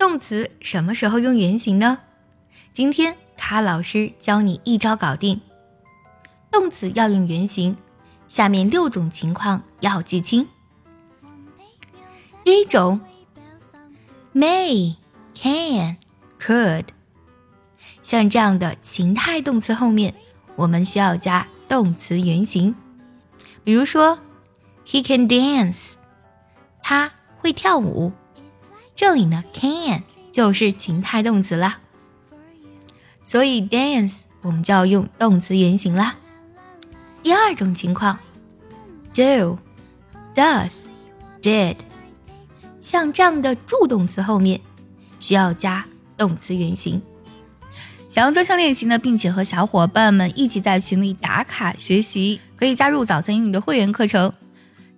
动词什么时候用原形呢？今天卡老师教你一招搞定。动词要用原形，下面六种情况要记清。第一种，may、can、could，像这样的情态动词后面，我们需要加动词原形。比如说，He can dance，他会跳舞。这里呢，can 就是情态动词啦，所以 dance 我们就要用动词原形啦。第二种情况，do、does、did，像这样的助动词后面需要加动词原形。想要专项练习呢，并且和小伙伴们一起在群里打卡学习，可以加入早餐英语的会员课程。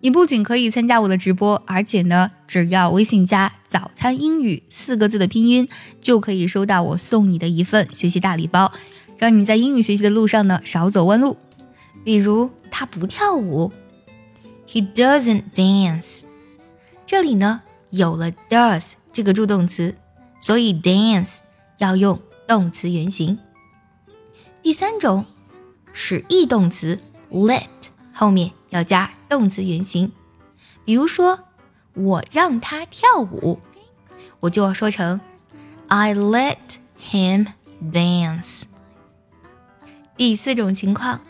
你不仅可以参加我的直播，而且呢，只要微信加“早餐英语”四个字的拼音，就可以收到我送你的一份学习大礼包，让你在英语学习的路上呢少走弯路。比如，他不跳舞，He doesn't dance。这里呢有了 does 这个助动词，所以 dance 要用。动词原形。第三种，使 e 动词 let 后面要加动词原形。比如说，我让他跳舞，我就要说成 I let him dance。第四种情况，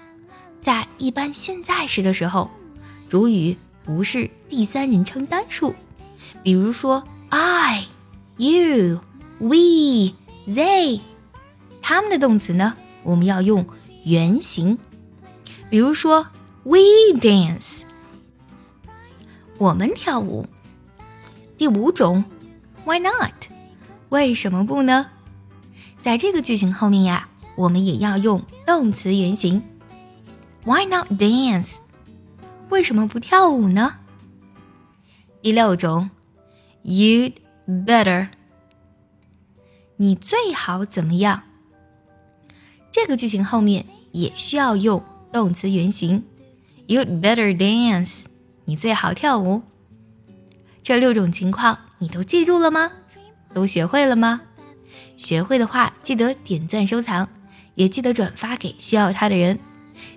在一般现在时的时候，主语不是第三人称单数，比如说 I、you、we。They，他们的动词呢，我们要用原形。比如说，We dance，我们跳舞。第五种，Why not？为什么不呢？在这个句型后面呀，我们也要用动词原形。Why not dance？为什么不跳舞呢？第六种，You'd better。你最好怎么样？这个句型后面也需要用动词原形。You'd better dance。你最好跳舞。这六种情况你都记住了吗？都学会了吗？学会的话记得点赞收藏，也记得转发给需要它的人。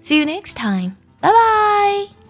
See you next time. 拜拜